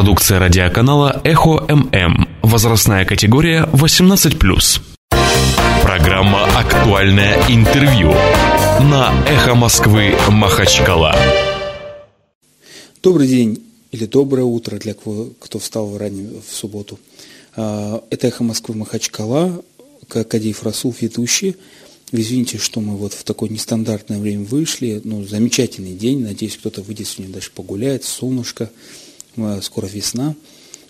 Продукция радиоканала «Эхо ММ». Возрастная категория 18+. Программа «Актуальное интервью» на «Эхо Москвы» Махачкала. Добрый день или доброе утро для кто встал ранее в субботу. А, это «Эхо Москвы» Махачкала, Кадиев Расул, ведущий. Извините, что мы вот в такое нестандартное время вышли. Ну, замечательный день. Надеюсь, кто-то выйдет сегодня даже погуляет. Солнышко. А, скоро весна.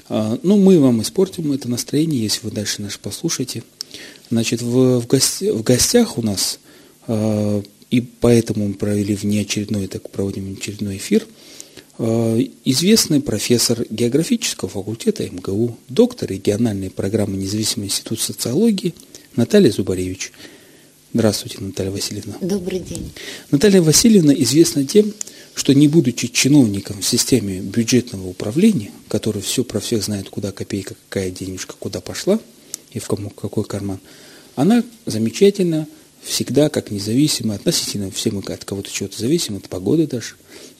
А, ну, мы вам испортим это настроение, если вы дальше наш послушаете. Значит, в, в, гости, в гостях у нас, э, и поэтому мы провели внеочередной, так проводим очередной эфир, э, известный профессор географического факультета МГУ, доктор региональной программы Независимый институт социологии Наталья Зубаревич. Здравствуйте, Наталья Васильевна. Добрый день. Наталья Васильевна известна тем, что не будучи чиновником в системе бюджетного управления, который все про всех знает, куда копейка, какая денежка, куда пошла и в кому, какой карман, она замечательно, всегда как независимая, относительно все мы от кого-то чего-то зависим, от погоды даже,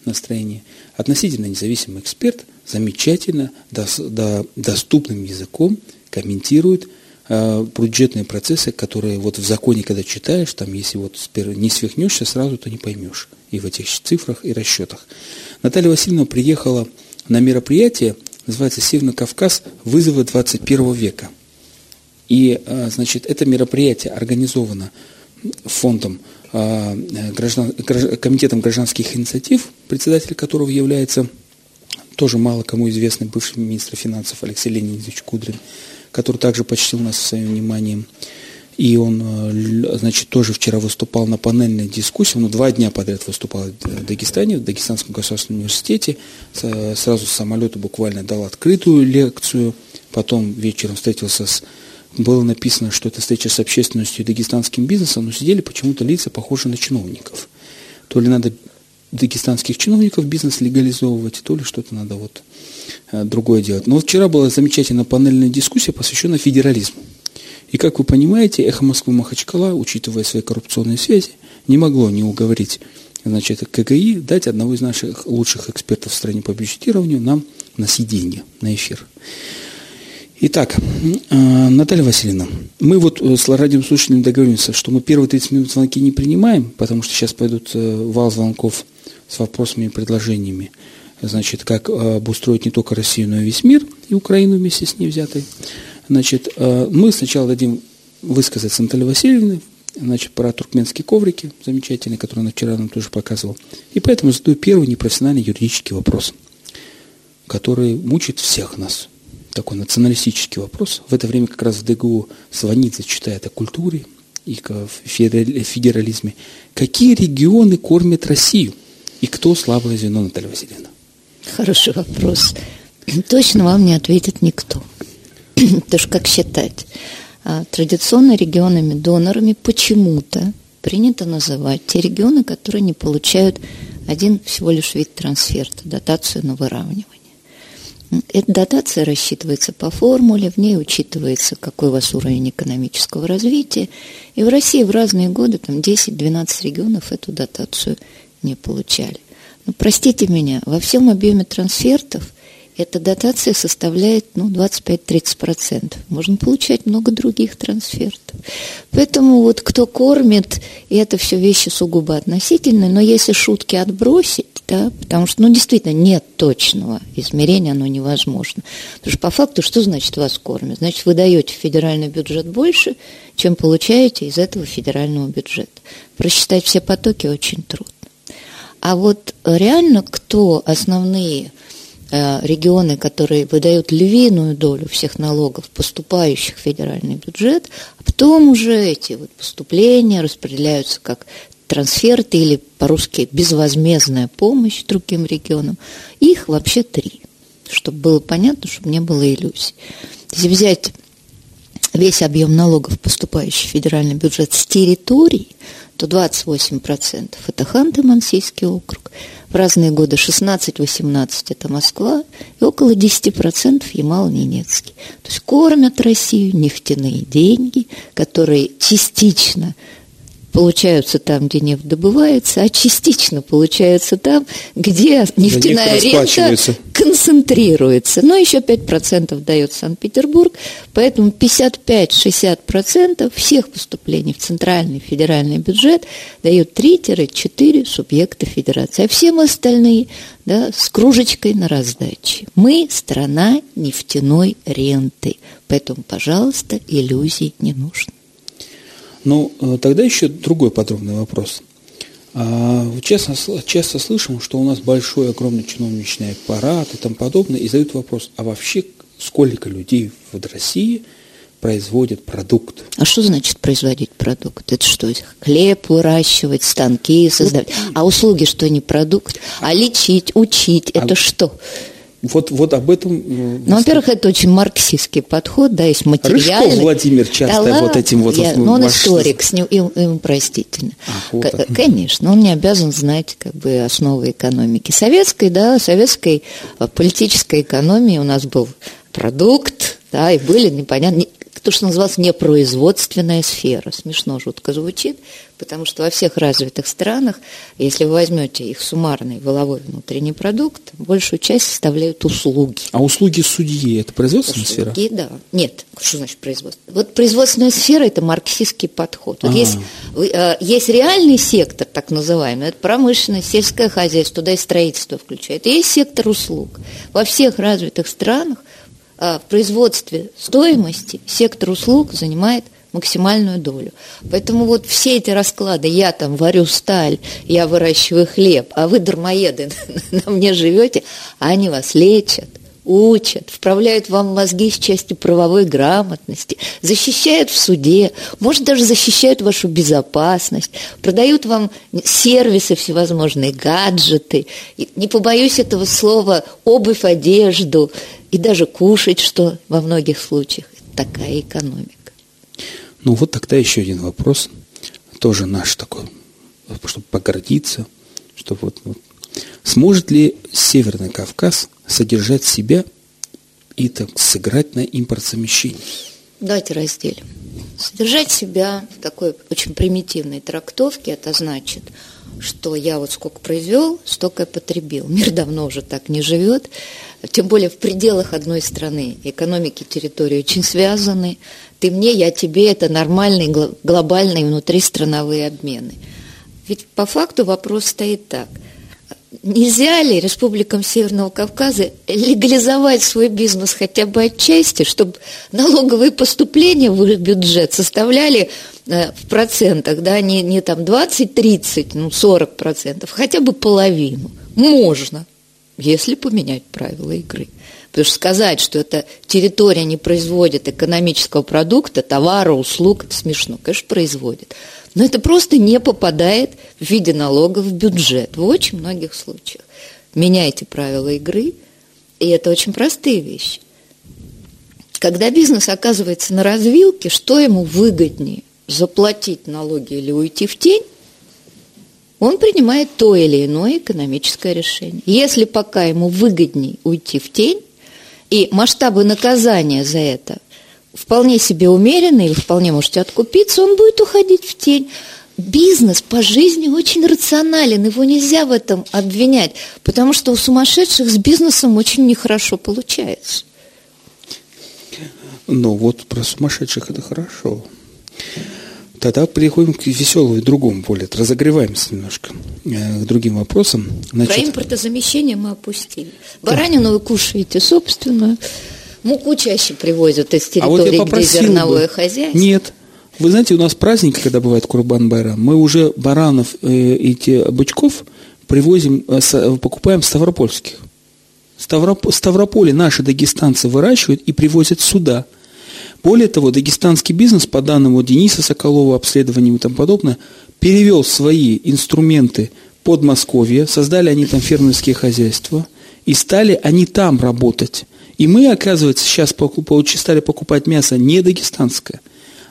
настроения, относительно независимый эксперт замечательно, дос, до, доступным языком комментирует бюджетные процессы, которые вот в законе, когда читаешь, там если вот не свихнешься сразу, то не поймешь и в этих цифрах и расчетах. Наталья Васильевна приехала на мероприятие, называется «Северный Кавказ. Вызовы 21 века». И, а, значит, это мероприятие организовано фондом, а, граждан, комитетом гражданских инициатив, председатель которого является тоже мало кому известный бывший министр финансов Алексей Леонидович Кудрин, который также почтил нас своим вниманием. И он, э, значит, тоже вчера выступал на панельной дискуссии, он два дня подряд выступал в Дагестане, в Дагестанском государственном университете, сразу с самолета буквально дал открытую лекцию, потом вечером встретился с было написано, что это встреча с общественностью и дагестанским бизнесом, но сидели почему-то лица похожи на чиновников. То ли надо дагестанских чиновников бизнес легализовывать, то ли что-то надо вот э, другое делать. Но вот вчера была замечательная панельная дискуссия, посвященная федерализму. И, как вы понимаете, «Эхо Москвы» Махачкала, учитывая свои коррупционные связи, не могло не уговорить значит, КГИ дать одного из наших лучших экспертов в стране по бюджетированию нам на сиденье, на эфир. Итак, э, Наталья Васильевна, мы вот э, с радиослушателями договоримся, что мы первые 30 минут звонки не принимаем, потому что сейчас пойдут вал звонков с вопросами и предложениями, значит, как обустроить не только Россию, но и весь мир, и Украину вместе с ней взятой. Значит, э, мы сначала дадим высказаться Наталье Васильевне, значит, про туркменские коврики замечательные, которые она вчера нам тоже показывала. И поэтому задаю первый непрофессиональный юридический вопрос, который мучает всех нас. Такой националистический вопрос. В это время как раз в ДГУ звонит, зачитает о культуре и о федерализме. Какие регионы кормят Россию? И кто слабое звено, Наталья Васильевна? Хороший вопрос. Точно вам не ответит никто. Потому что как считать? А, традиционно регионами-донорами почему-то принято называть те регионы, которые не получают один всего лишь вид трансферта, дотацию на выравнивание. Эта дотация рассчитывается по формуле, в ней учитывается, какой у вас уровень экономического развития. И в России в разные годы, там 10-12 регионов эту дотацию не получали. Но простите меня, во всем объеме трансфертов – эта дотация составляет ну, 25-30%. Можно получать много других трансфертов. Поэтому вот кто кормит, и это все вещи сугубо относительные, но если шутки отбросить, да, потому что, ну, действительно, нет точного измерения, оно невозможно. Потому что по факту, что значит вас кормят? Значит, вы даете в федеральный бюджет больше, чем получаете из этого федерального бюджета. Просчитать все потоки очень трудно. А вот реально кто основные Э, регионы, которые выдают львиную долю всех налогов, поступающих в федеральный бюджет, а потом уже эти вот поступления распределяются как трансферты или по-русски безвозмездная помощь другим регионам. Их вообще три, чтобы было понятно, чтобы не было иллюзий. Если взять весь объем налогов, поступающий в федеральный бюджет с территории, то 28% это Ханты-Мансийский округ, в разные годы 16-18 это Москва, и около 10% Ямал-Ненецкий. То есть кормят Россию нефтяные деньги, которые частично получаются там, где нефть добывается, а частично получаются там, где нефтяная рента концентрируется. Но еще 5% дает Санкт-Петербург, поэтому 55-60% всех поступлений в центральный федеральный бюджет дают 3-4 субъекта федерации, а всем остальные да, с кружечкой на раздаче. Мы страна нефтяной ренты, поэтому, пожалуйста, иллюзий не нужно. Ну, э, тогда еще другой подробный вопрос. А, часто, часто слышим, что у нас большой, огромный чиновничный аппарат и тому подобное, и задают вопрос, а вообще сколько людей в России производят продукт? А что значит производить продукт? Это что, хлеб выращивать, станки создавать? А услуги что, не продукт? А лечить, учить, это а... что? Вот, вот об этом... Ну, во-первых, это очень марксистский подход, да, есть материальный. Рыжков Владимир часто да, вот этим вот... Я, вот, ну, он ваш... историк, с ним, им, им простительно. А, вот Конечно, он не обязан знать как бы основы экономики. Советской, да, советской э, политической экономии у нас был продукт, да, и были непонятно, то, что называлось непроизводственная сфера. Смешно жутко звучит, потому что во всех развитых странах, если вы возьмете их суммарный воловой внутренний продукт, большую часть составляют услуги. А услуги судьи – это производственная услуги, сфера? Да. Нет, что значит производство? Вот производственная сфера – это марксистский подход. Вот есть, э, есть реальный сектор, так называемый, это промышленность, сельское хозяйство, туда и строительство включает. И есть сектор услуг. Во всех развитых странах а, в производстве стоимости сектор услуг занимает максимальную долю. Поэтому вот все эти расклады, я там варю сталь, я выращиваю хлеб, а вы, дармоеды, на мне живете, а они вас лечат, учат, вправляют вам мозги с части правовой грамотности, защищают в суде, может, даже защищают вашу безопасность, продают вам сервисы всевозможные, гаджеты, не побоюсь этого слова, обувь, одежду, и даже кушать, что во многих случаях. Такая экономика. Ну вот тогда еще один вопрос, тоже наш такой, чтобы погордиться, чтобы вот, вот. Сможет ли Северный Кавказ содержать себя и так сыграть на импортзамещении? Давайте разделим. Содержать себя в такой очень примитивной трактовке, это значит, что я вот сколько произвел, столько и потребил. Мир давно уже так не живет тем более в пределах одной страны. Экономики территории очень связаны. Ты мне, я тебе – это нормальные глобальные внутристрановые обмены. Ведь по факту вопрос стоит так. Нельзя ли республикам Северного Кавказа легализовать свой бизнес хотя бы отчасти, чтобы налоговые поступления в их бюджет составляли э, в процентах, да, не, не там 20-30, ну 40 процентов, хотя бы половину. Можно если поменять правила игры. Потому что сказать, что эта территория не производит экономического продукта, товара, услуг, это смешно. Конечно, производит. Но это просто не попадает в виде налогов в бюджет в очень многих случаях. Меняйте правила игры, и это очень простые вещи. Когда бизнес оказывается на развилке, что ему выгоднее? Заплатить налоги или уйти в тень? он принимает то или иное экономическое решение. Если пока ему выгоднее уйти в тень, и масштабы наказания за это вполне себе умеренные, или вполне можете откупиться, он будет уходить в тень. Бизнес по жизни очень рационален, его нельзя в этом обвинять, потому что у сумасшедших с бизнесом очень нехорошо получается. Ну вот про сумасшедших это хорошо. Тогда переходим к веселому и другому более. Разогреваемся немножко э, к другим вопросам. Значит, Про импортозамещение мы опустили. Баранину да. вы кушаете собственно. Муку чаще привозят из территории, а вот где зерновое бы. хозяйство. Нет. Вы знаете, у нас праздники, когда бывает Курбан Байрам, мы уже баранов э, эти бычков привозим, э, покупаем ставропольских. Ставроп, Ставрополе наши дагестанцы выращивают и привозят сюда – более того, дагестанский бизнес, по данным вот Дениса Соколова, обследованиям и тому подобное, перевел свои инструменты под Московье, создали они там фермерские хозяйства, и стали они там работать. И мы, оказывается, сейчас стали покупать мясо не дагестанское,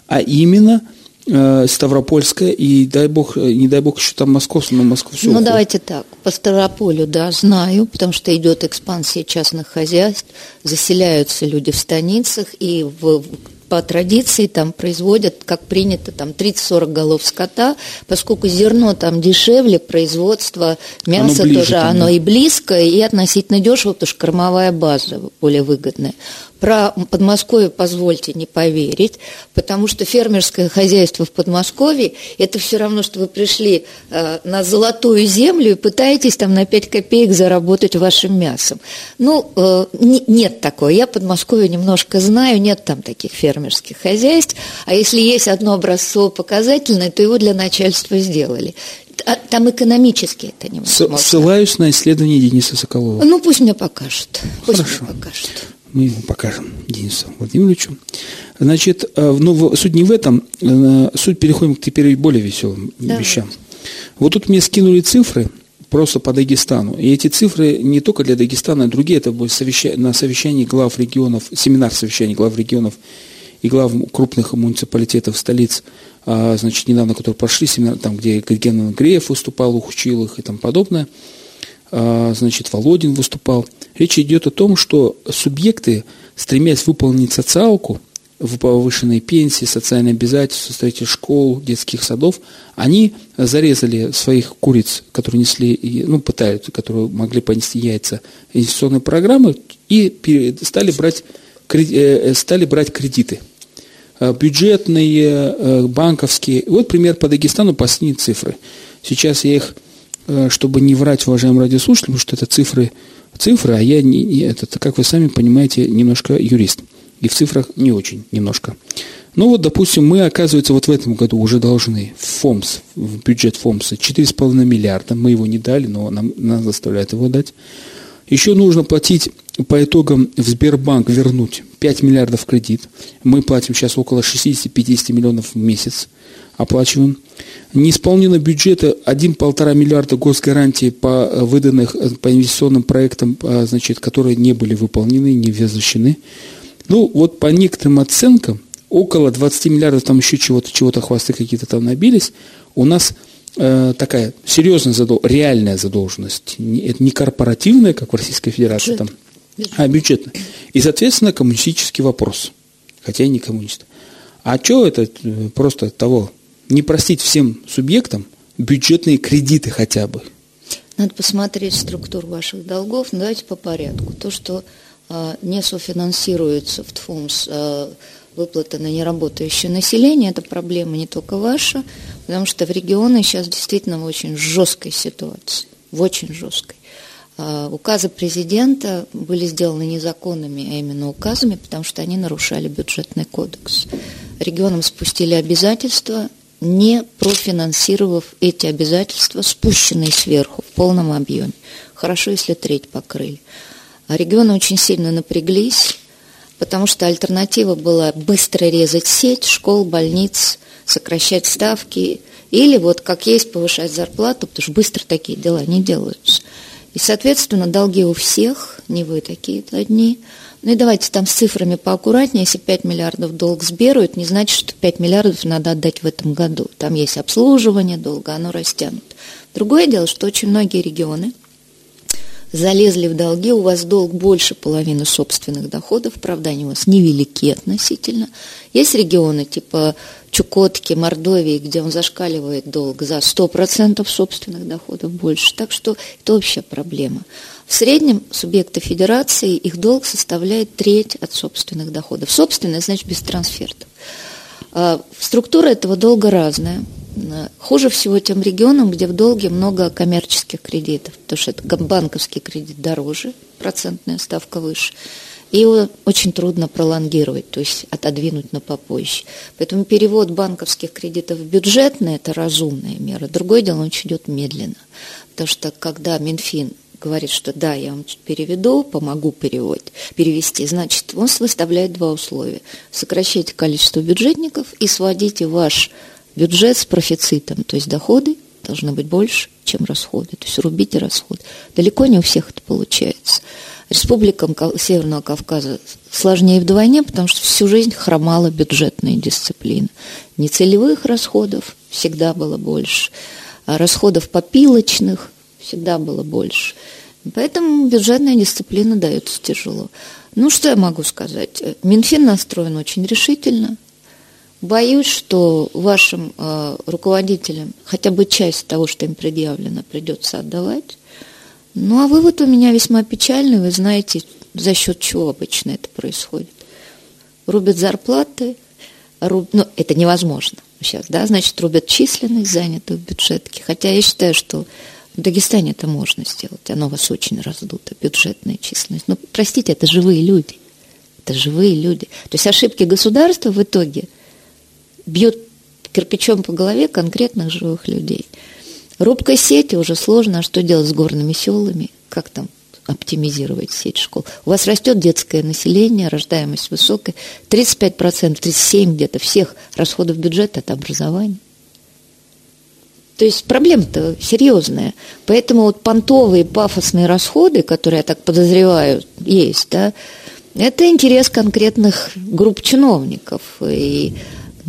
а именно – э, Ставропольская и, дай бог, э, не дай бог, еще там Московская, но Москва все Ну, уходит. давайте так. По Ставрополю, да, знаю, потому что идет экспансия частных хозяйств, заселяются люди в станицах, и в по традиции там производят, как принято, там 30-40 голов скота, поскольку зерно там дешевле, производство мяса оно тоже, оно и близко, и относительно дешево, потому что кормовая база более выгодная. Про Подмосковье позвольте не поверить, потому что фермерское хозяйство в Подмосковье – это все равно, что вы пришли э, на золотую землю и пытаетесь там на 5 копеек заработать вашим мясом. Ну, э, не, нет такого. Я Подмосковье немножко знаю, нет там таких фермерских хозяйств. А если есть одно образцово показательное, то его для начальства сделали. А там экономически это невозможно. Ссылаюсь на исследование Дениса Соколова. Ну, пусть мне покажут. Пусть Хорошо. мне покажут мы покажем, Денису Владимировичу. Значит, э, ну, суть не в этом, э, суть переходим к теперь более веселым Давайте. вещам. Вот тут мне скинули цифры просто по Дагестану. И эти цифры не только для Дагестана, а другие, это будет совеща... на совещании глав регионов, семинар совещаний глав регионов и глав крупных муниципалитетов столиц, а, значит, недавно, которые прошли, семинар, там, где Герген Греев выступал, учил их и тому подобное – значит, Володин выступал. Речь идет о том, что субъекты, стремясь выполнить социалку, в повышенной пенсии, социальные обязательства, строитель школ, детских садов, они зарезали своих куриц, которые несли, ну, пытаются, которые могли понести яйца инвестиционной программы, и стали брать, э, стали брать кредиты. А, бюджетные, э, банковские. Вот пример по Дагестану, последние цифры. Сейчас я их Э, чтобы не врать уважаемым радиослушателям, потому что это цифры, цифры, а я, не, не, это, как вы сами понимаете, немножко юрист. И в цифрах не очень немножко. Ну вот, допустим, мы, оказывается, вот в этом году уже должны в ФОМС, в бюджет ФОМСа 4,5 миллиарда. Мы его не дали, но нам, нас заставляют его дать. Еще нужно платить по итогам в Сбербанк вернуть 5 миллиардов кредит. Мы платим сейчас около 60-50 миллионов в месяц оплачиваем. Не исполнено бюджета 1-1,5 миллиарда госгарантий по э, выданных э, по инвестиционным проектам, э, значит, которые не были выполнены, не возвращены. Ну, вот по некоторым оценкам, около 20 миллиардов, там еще чего-то, чего-то хвосты какие-то там набились, у нас такая серьезная задолженность, реальная задолженность. Это не корпоративная, как в Российской Федерации, там, а бюджетная. И, соответственно, коммунистический вопрос. Хотя я не коммунист. А что это просто того не простить всем субъектам бюджетные кредиты хотя бы? Надо посмотреть структуру ваших долгов. Но давайте по порядку. То, что э, не софинансируется в ТФУМС э, выплата на неработающее население, это проблема не только ваша, потому что в регионы сейчас действительно в очень жесткой ситуации, в очень жесткой. Указы президента были сделаны не законами, а именно указами, потому что они нарушали бюджетный кодекс. Регионам спустили обязательства не профинансировав эти обязательства, спущенные сверху в полном объеме. Хорошо, если треть покрыли. А регионы очень сильно напряглись, потому что альтернатива была быстро резать сеть школ, больниц, сокращать ставки или вот как есть повышать зарплату, потому что быстро такие дела не делаются. И, соответственно, долги у всех, не вы такие одни – ну и давайте там с цифрами поаккуратнее. Если 5 миллиардов долг Сберу, это не значит, что 5 миллиардов надо отдать в этом году. Там есть обслуживание долга, оно растянут. Другое дело, что очень многие регионы залезли в долги, у вас долг больше половины собственных доходов, правда, они у вас невелики относительно. Есть регионы типа Чукотки, Мордовии, где он зашкаливает долг за 100% собственных доходов больше. Так что это общая проблема. В среднем субъекты федерации их долг составляет треть от собственных доходов. Собственное значит без трансфертов. А, структура этого долга разная. Хуже всего тем регионам, где в долге много коммерческих кредитов, потому что это банковский кредит дороже, процентная ставка выше, и его очень трудно пролонгировать, то есть отодвинуть на попозже. Поэтому перевод банковских кредитов в бюджетные – это разумная мера. Другое дело, он идет медленно, потому что когда Минфин говорит, что да, я вам переведу, помогу перевод, перевести, значит, он выставляет два условия. Сокращайте количество бюджетников и сводите ваш бюджет с профицитом, то есть доходы должны быть больше, чем расходы, то есть рубите расходы. Далеко не у всех это получается. Республикам Северного Кавказа сложнее вдвойне, потому что всю жизнь хромала бюджетная дисциплина. Нецелевых расходов всегда было больше, а расходов попилочных всегда было больше. Поэтому бюджетная дисциплина дается тяжело. Ну, что я могу сказать? Минфин настроен очень решительно. Боюсь, что вашим э, руководителям хотя бы часть того, что им предъявлено, придется отдавать. Ну, а вывод у меня весьма печальный. Вы знаете, за счет чего обычно это происходит. Рубят зарплаты, руб... ну, это невозможно сейчас, да, значит, рубят численность занятых в бюджетке. Хотя я считаю, что в Дагестане это можно сделать. Оно у вас очень раздуто, бюджетная численность. Но, простите, это живые люди. Это живые люди. То есть ошибки государства в итоге бьют кирпичом по голове конкретных живых людей. Рубка сети уже сложно, а что делать с горными селами? Как там оптимизировать сеть школ. У вас растет детское население, рождаемость высокая, 35%, 37% где-то всех расходов бюджета – это образование. То есть проблема-то серьезная. Поэтому вот понтовые пафосные расходы, которые, я так подозреваю, есть, да, это интерес конкретных групп чиновников. И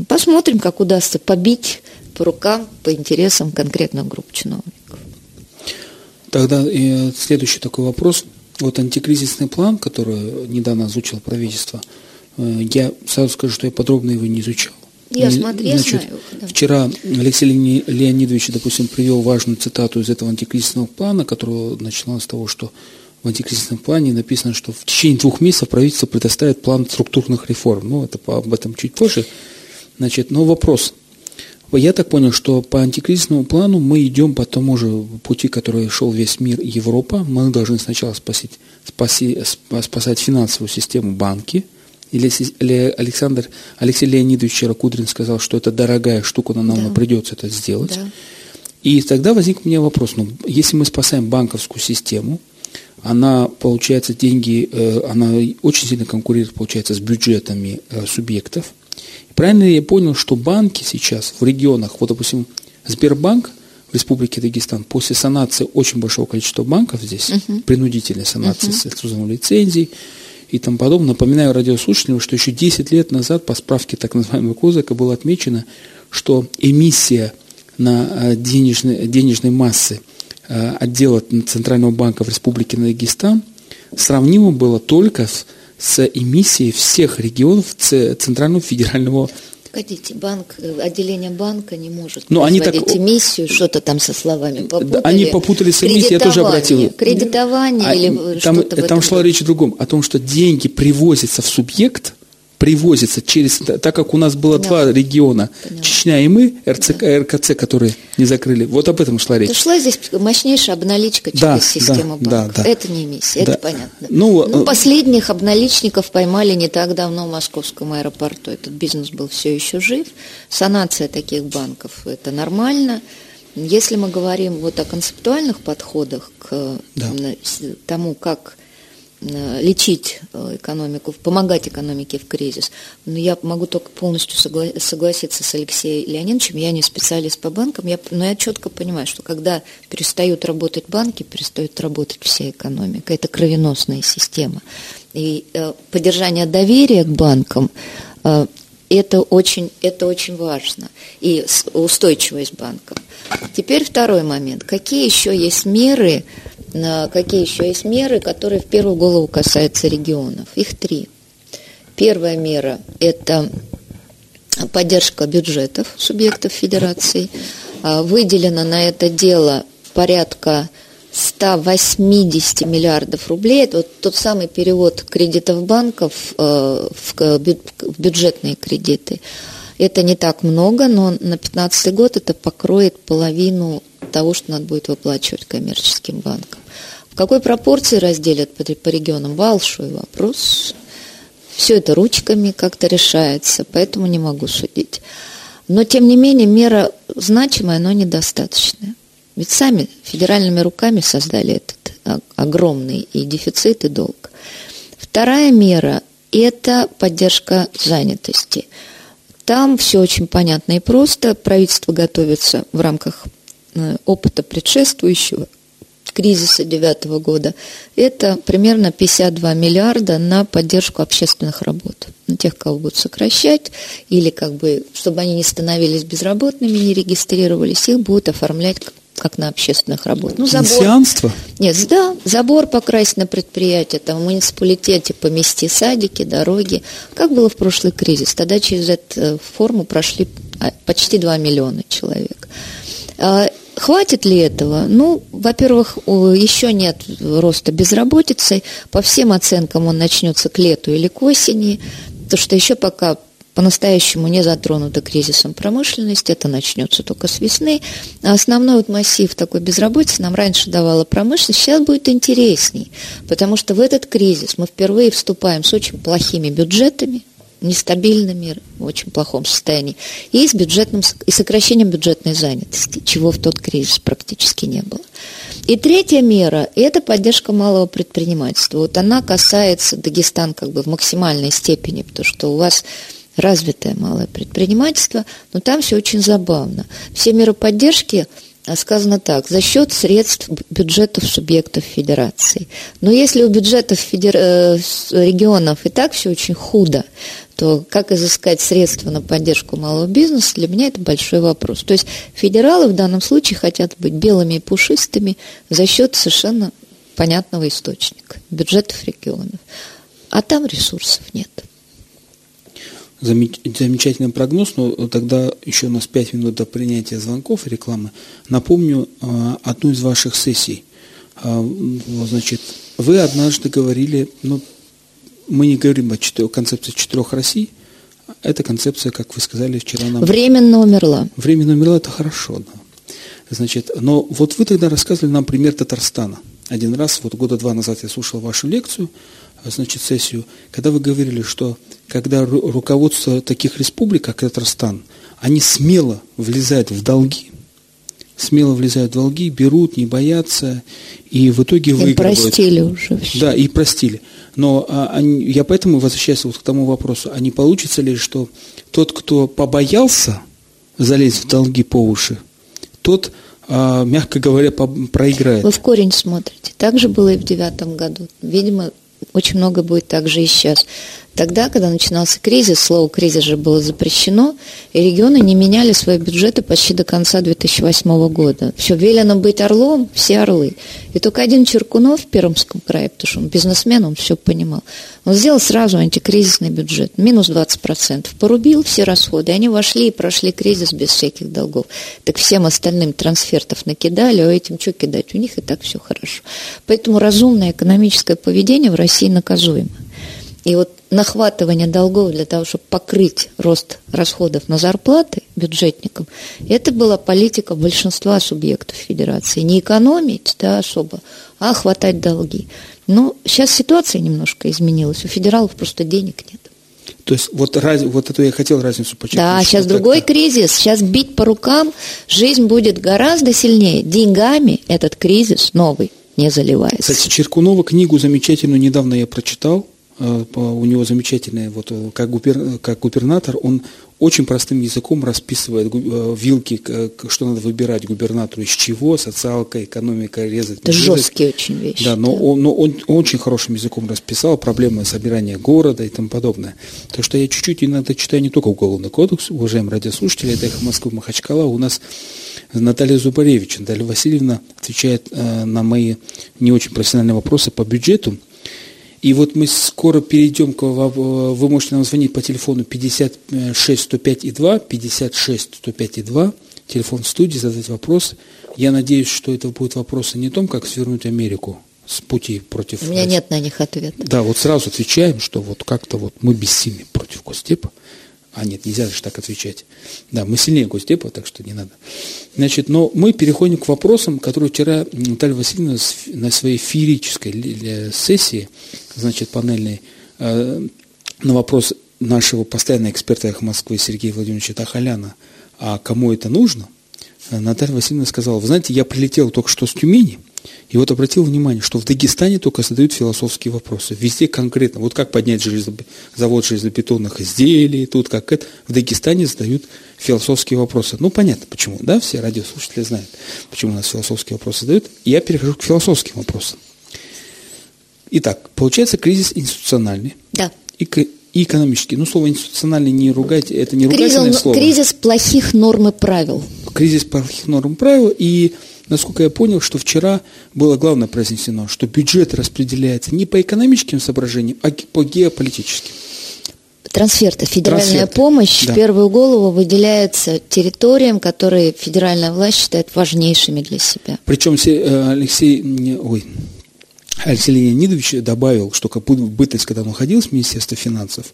посмотрим, как удастся побить по рукам, по интересам конкретных групп чиновников. Тогда и следующий такой вопрос. Вот антикризисный план, который недавно озвучило правительство, э, я сразу скажу, что я подробно его не изучал. Я смотрю, Значит, знаю. Да. Вчера Алексей Леонидович, допустим, привел важную цитату из этого антикризисного плана, которая начала с того, что в антикризисном плане написано, что в течение двух месяцев правительство предоставит план структурных реформ. Ну, это об этом чуть позже. Значит, но вопрос. Я так понял, что по антикризисному плану мы идем по тому же пути, который шел весь мир и Европа. Мы должны сначала спасить, спаси, спасать финансовую систему банки – или Александр, Алексей Леонидович вчера Кудрин сказал, что это дорогая штука, но нам да. придется это сделать. Да. И тогда возник у меня вопрос, ну, если мы спасаем банковскую систему, она, получается, деньги, э, она очень сильно конкурирует, получается, с бюджетами э, субъектов. Правильно я понял, что банки сейчас в регионах, вот, допустим, Сбербанк в Республике Дагестан после санации очень большого количества банков здесь, uh-huh. принудительной санации uh-huh. с отсутствием лицензий, и тому подобное. Напоминаю радиослушателям, что еще 10 лет назад по справке так называемой Козака было отмечено, что эмиссия на э, денежной, денежной массы э, отдела Центрального банка в Республике Дагестан сравнимо было только с, с эмиссией всех регионов Центрального федерального Погодите, банк, э, отделение банка не может Но ну, они так... эмиссию, что-то там со словами попутали. Они попутали с эмиссией, я тоже обратил. Кредитование а, или там, что-то Там шла речь о другом, о том, что деньги привозятся в субъект, привозится через, так как у нас было да. два региона, Поняла. Чечня и мы, РЦК, да. РКЦ, которые не закрыли, вот об этом шла речь. Шла здесь мощнейшая обналичка через да, систему да, банков. Да, да. Это не миссия, да. это понятно. Ну, ну, последних обналичников поймали не так давно в московском аэропорту. Этот бизнес был все еще жив. Санация таких банков – это нормально. Если мы говорим вот о концептуальных подходах к да. тому, как Э, лечить э, экономику, помогать экономике в кризис. Но я могу только полностью согла- согласиться с Алексеем Леонидовичем. Я не специалист по банкам, я, но я четко понимаю, что когда перестают работать банки, перестает работать вся экономика. Это кровеносная система. И э, поддержание доверия к банкам э, это очень, это очень важно. И устойчивость банков. Теперь второй момент. Какие еще есть меры, какие еще есть меры, которые в первую голову касаются регионов. Их три. Первая мера – это поддержка бюджетов субъектов федерации. А, выделено на это дело порядка 180 миллиардов рублей. Это вот тот самый перевод кредитов банков э, в бюджетные кредиты. Это не так много, но на 2015 год это покроет половину того, что надо будет выплачивать коммерческим банкам. В какой пропорции разделят по, по регионам? Большой вопрос. Все это ручками как-то решается, поэтому не могу судить. Но, тем не менее, мера значимая, но недостаточная. Ведь сами федеральными руками создали этот огромный и дефицит, и долг. Вторая мера – это поддержка занятости. Там все очень понятно и просто. Правительство готовится в рамках опыта предшествующего кризиса девятого года, это примерно 52 миллиарда на поддержку общественных работ. На тех, кого будут сокращать, или как бы, чтобы они не становились безработными, не регистрировались, их будут оформлять как на общественных работах. Ну, забор. Нет, да, забор покрасить на предприятии, там в муниципалитете помести садики, дороги. Как было в прошлый кризис? Тогда через эту форму прошли а, почти 2 миллиона человек. А, хватит ли этого? Ну, во-первых, еще нет роста безработицы. По всем оценкам он начнется к лету или к осени, потому что еще пока по-настоящему не затронута кризисом промышленности, это начнется только с весны. А основной вот массив такой безработицы нам раньше давала промышленность, сейчас будет интересней, потому что в этот кризис мы впервые вступаем с очень плохими бюджетами, нестабильными, в очень плохом состоянии, и с бюджетным, и сокращением бюджетной занятости, чего в тот кризис практически не было. И третья мера – это поддержка малого предпринимательства. Вот она касается Дагестан как бы в максимальной степени, потому что у вас развитое малое предпринимательство, но там все очень забавно. Все меры поддержки а, сказано так, за счет средств бюджетов субъектов федерации. Но если у бюджетов федер... Э, регионов и так все очень худо, то как изыскать средства на поддержку малого бизнеса, для меня это большой вопрос. То есть федералы в данном случае хотят быть белыми и пушистыми за счет совершенно понятного источника – бюджетов регионов. А там ресурсов нет замечательный прогноз, но тогда еще у нас 5 минут до принятия звонков и рекламы. Напомню а, одну из ваших сессий. А, значит, вы однажды говорили, ну, мы не говорим о четырех, концепции четырех Россий, эта концепция, как вы сказали вчера нам... Временно умерла. Временно умерла, это хорошо, да. Значит, но вот вы тогда рассказывали нам пример Татарстана. Один раз, вот года два назад я слушал вашу лекцию, значит, сессию, когда вы говорили, что когда руководство таких республик, как Татарстан, они смело влезают в долги, смело влезают в долги, берут, не боятся, и в итоге выигрывают. И простили уже все. Да, и простили. Но а, они, я поэтому возвращаюсь вот к тому вопросу, а не получится ли, что тот, кто побоялся залезть в долги по уши, тот, а, мягко говоря, проиграет. Вы в корень смотрите. Так же было и в девятом году. Видимо, очень много будет также и сейчас. Тогда, когда начинался кризис, слово «кризис» же было запрещено, и регионы не меняли свои бюджеты почти до конца 2008 года. Все, велено быть орлом, все орлы. И только один Черкунов в Пермском крае, потому что он бизнесмен, он все понимал, он сделал сразу антикризисный бюджет, минус 20%. Порубил все расходы, они вошли и прошли кризис без всяких долгов. Так всем остальным трансфертов накидали, а этим что кидать? У них и так все хорошо. Поэтому разумное экономическое поведение в России наказуемо. И вот нахватывание долгов для того, чтобы покрыть рост расходов на зарплаты бюджетникам, это была политика большинства субъектов федерации. Не экономить да, особо, а хватать долги. Но сейчас ситуация немножко изменилась. У федералов просто денег нет. То есть вот, раз, вот эту я хотел разницу подчеркнуть. Да, сейчас другой кризис. Сейчас бить по рукам жизнь будет гораздо сильнее. Деньгами этот кризис новый не заливается. Кстати, Черкунова книгу замечательную недавно я прочитал. Э, у него замечательное, вот э, как, губер, как губернатор, он очень простым языком расписывает э, вилки, что надо выбирать губернатору, из чего, социалка, экономика, резать. Это жесткие очень вещи. Да, но, да. Он, но он, он очень хорошим языком расписал проблемы собирания города и тому подобное. Так что я чуть-чуть иногда читаю не только Уголовный кодекс, уважаемые радиослушатели, это «Эхо Москвы» Махачкала, у нас Наталья Зубаревич, Наталья Васильевна отвечает э, на мои не очень профессиональные вопросы по бюджету, и вот мы скоро перейдем к... Вы можете нам звонить по телефону 56 105 и 2, 56 105 и 2, телефон в студии, задать вопрос. Я надеюсь, что это будут вопросы не о том, как свернуть Америку с пути против... У меня нет на них ответа. Да, вот сразу отвечаем, что вот как-то вот мы бессильны против Госдепа. А нет, нельзя же так отвечать. Да, мы сильнее Госдепа, так что не надо. Значит, но мы переходим к вопросам, которые вчера Наталья Васильевна на своей феерической сессии, значит, панельной, э, на вопрос нашего постоянного эксперта «Эхо Москвы» Сергея Владимировича Тахаляна, а кому это нужно, Наталья Васильевна сказала, вы знаете, я прилетел только что с Тюмени – и вот обратил внимание, что в Дагестане только задают философские вопросы. Везде конкретно. Вот как поднять железоб... завод железобетонных изделий, тут как это. В Дагестане задают философские вопросы. Ну, понятно, почему, да? Все радиослушатели знают, почему у нас философские вопросы задают. И я перехожу к философским вопросам. Итак, получается кризис институциональный. Да. И, и экономический. Ну, слово институциональный не ругать, это не ругательное кризис, слово. Кризис плохих норм и правил. Кризис плохих норм и правил. И насколько я понял, что вчера было главное произнесено, что бюджет распределяется не по экономическим соображениям, а по геополитическим. Трансферты. Федеральная Трансферты, помощь да. в первую голову выделяется территориям, которые федеральная власть считает важнейшими для себя. Причем э, Алексей, ой, Алексей Леонидович добавил, что как бытность, когда он уходил с Министерства финансов,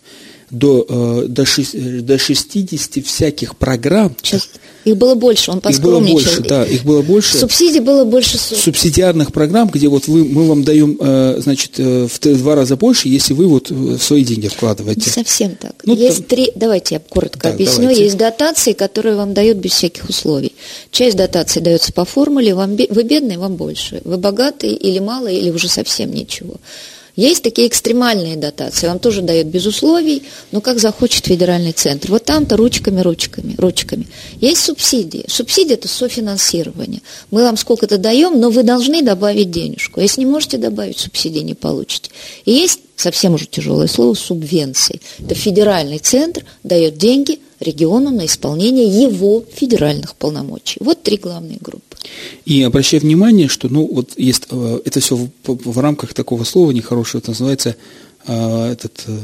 до, э, до, шесть- э, до 60 всяких программ, Сейчас их было больше, он их было поскромничал. больше, да, их было больше. Субсидий было больше сотни. субсидиарных программ, где вот вы, мы вам даем, э, значит, в два раза больше, если вы вот свои деньги Не вкладываете. совсем так. Ну, есть там- три, давайте я коротко Так, объясню. давайте. Есть дотации, которые вам дают без всяких условий. Часть дотаций дается по формуле, вам, вы бедный, вам больше. Вы богатый или мало, или уже совсем ничего. Есть такие экстремальные дотации, вам тоже дают без условий, но как захочет федеральный центр. Вот там-то ручками, ручками, ручками. Есть субсидии. Субсидия – это софинансирование. Мы вам сколько-то даем, но вы должны добавить денежку. Если не можете добавить, субсидии не получите. И есть совсем уже тяжелое слово субвенции. Это федеральный центр дает деньги региону на исполнение его федеральных полномочий. Вот три главные группы. И обращаю внимание, что, ну, вот есть, э, это все в, в- рамках такого слова нехорошего, это называется э, этот, э,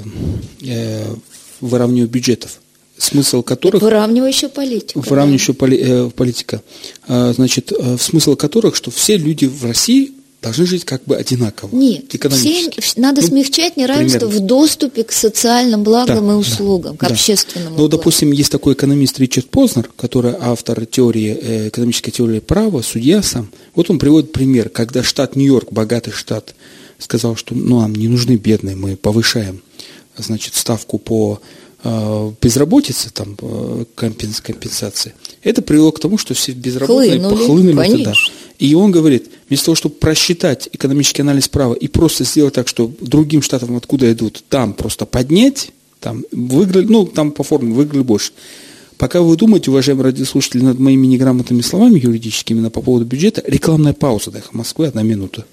э, выравнивание бюджетов, смысл которых... Выравнивающая политика. выравнивающая поли- э, политика, А, значит, э, смысл которых, что все люди в России должны жить как бы одинаково. Нет, всем- надо Ну, смягчать неравенство примерно. в доступе к социальным благам Да, и да, услугам, к да. общественному Ну, допустим, есть такой экономист Ричард Познер, который автор теории, э, экономической теории права, судья сам. Вот он приводит пример, когда штат Нью-Йорк, богатый штат, сказал, что ну, нам не нужны бедные, мы повышаем значит, ставку по э, безработице, там, э, компенс- компенсации. Это привело к тому, что все безработные Хлынули, похлынули туда. И он говорит, вместо того, чтобы просчитать экономический анализ права и просто сделать так, что другим штатам, откуда идут, там просто поднять, там выиграли, ну, там по форме выиграли больше. Пока вы думаете, уважаемые радиослушатели, над моими неграмотными словами юридическими на по поводу бюджета, рекламная пауза до «Эхо Москвы», одна минута.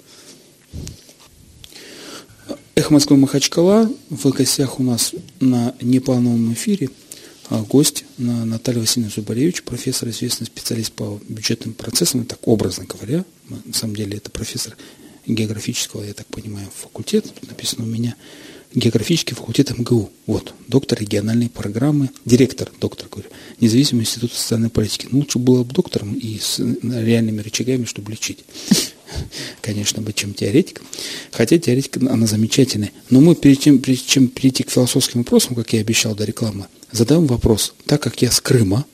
«Эхо Москвы» Махачкала. В гостях у нас на неплановом эфире гость на Наталья Васильевна Зубаревич, профессор, известный специалист по бюджетным процессам, так образно говоря. На самом деле это профессор географического, я так понимаю, факультета, тут написано у меня, географический факультет МГУ. Вот, доктор региональной программы, директор, доктор, говорю, независимого института социальной политики. Ну, лучше было бы доктором и с реальными рычагами, чтобы лечить. Конечно, быть чем теоретиком. Хотя теоретика, она замечательная. Но мы, перед тем, прежде чем перейти к философским вопросам, как я обещал до рекламы, задаем вопрос. Так как я с Крыма,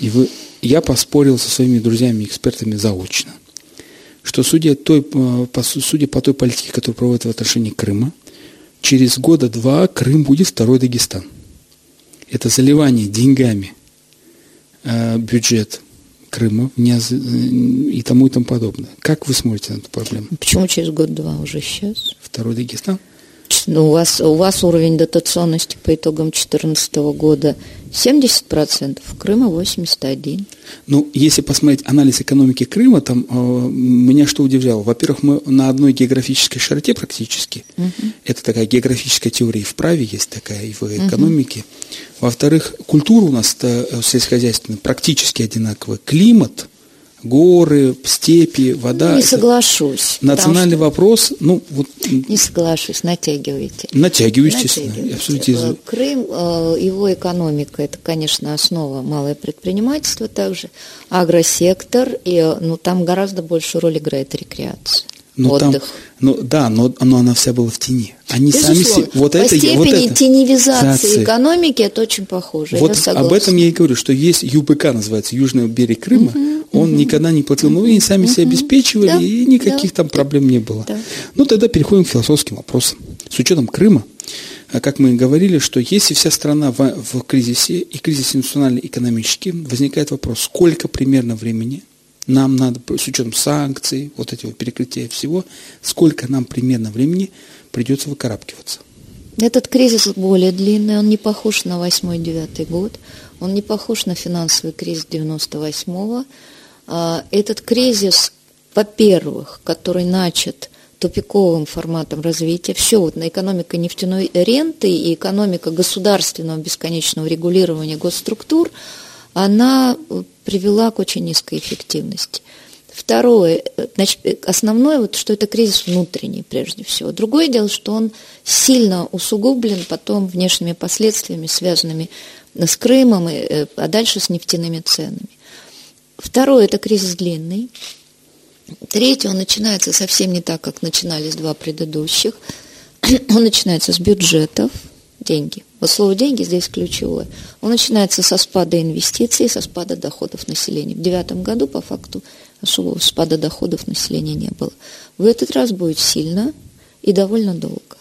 и вы, я поспорил со своими друзьями-экспертами заочно, что судя, той, э, по, судя по той политике, которую проводит в отношении Крыма, через года два Крым будет второй Дагестан. Это заливание деньгами э, бюджет Крыма не и тому и тому подобное. Как вы смотрите на эту проблему? Почему через год-два уже сейчас? Второй Дагестан? Ну, у вас, у вас уровень дотационности по итогам 2014 года 70%, Крыма 81%. Ну, если посмотреть анализ экономики Крыма, там э, меня что удивляло? Во-первых, мы на одной географической широте практически. Это такая географическая теория и в праве есть такая, и в экономике. Во-вторых, культура у нас э, сельскохозяйственная практически одинаковая. Климат, горы, степи, вода. не соглашусь. Национальный что- вопрос, ну, вот Не соглашусь, натягивайте. натягиваю, естественно. Натягивайте. Абсолютно Э, Крым, э, его экономика, это, конечно, основа малое предпринимательство также, агросектор, и э, ну, там гораздо большую роль играет рекреация, Там, отдых. ну, да, но, но она вся была в тени. Они сами Безусловно. се- вот По это, степени вот это. теневизации Зации. экономики это очень похоже. Вот об этом я и говорю, что есть ЮБК, называется Южный берег Крыма, он никогда не платил, ну и сами себя обеспечивали, Да, и никаких да, там проблем не было. да. Ну тогда переходим к философским вопросам. С учетом Крыма, а, как мы и говорили, что если вся страна в, в кризисе, и кризис институционально-экономический, возникает вопрос, сколько примерно времени нам надо, с учетом санкций, вот этого перекрытия всего, сколько нам примерно времени придется выкарабкиваться. Этот кризис более длинный, он не похож на 8-9 год, он не похож на финансовый кризис 98-го. А, Этот кризис, во-первых, который начат тупиковым форматом развития, все вот на экономика нефтяной ренты и экономика государственного бесконечного регулирования госструктур, она привела к очень низкой эффективности. Второе, значит, основное, вот, что это кризис внутренний прежде всего. Другое дело, что он сильно усугублен потом внешними последствиями, связанными с Крымом, э, а дальше с нефтяными ценами. Второе – это кризис длинный. Третье, он начинается совсем не так, как начинались два предыдущих. Он начинается с бюджетов, деньги. Вот слово «деньги» здесь ключевое. Он начинается со спада инвестиций, со спада доходов населения. В девятом году, по факту, особого спада доходов населения не было. В этот раз будет сильно и довольно долго.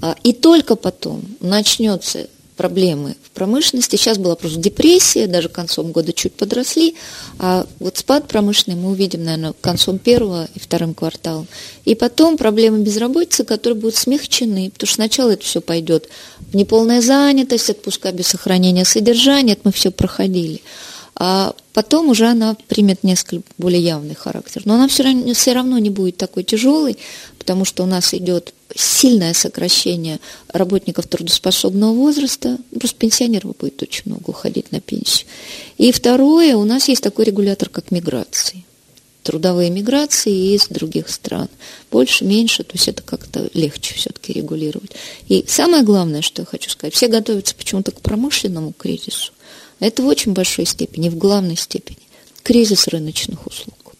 А, и только потом начнется проблемы в промышленности. Сейчас была просто депрессия, даже концом года чуть подросли, а вот спад промышленный мы увидим, наверное, концом первого и вторым кварталом. И потом проблемы безработицы, которые будут смягчены, потому что сначала это все пойдет неполная занятость, отпуска без сохранения содержания, это мы все проходили. А потом уже она примет несколько более явный характер. Но она все равно, все равно не будет такой тяжелой, потому что у нас идет сильное сокращение работников трудоспособного возраста, просто пенсионеров будет очень много уходить на пенсию. И второе, у нас есть такой регулятор, как миграции. Трудовые миграции из других стран. Больше, меньше, то есть это как-то легче все-таки регулировать. И самое главное, что я хочу сказать, все готовятся почему-то к промышленному кризису. Это в очень большой степени, в главной степени, кризис рыночных услуг.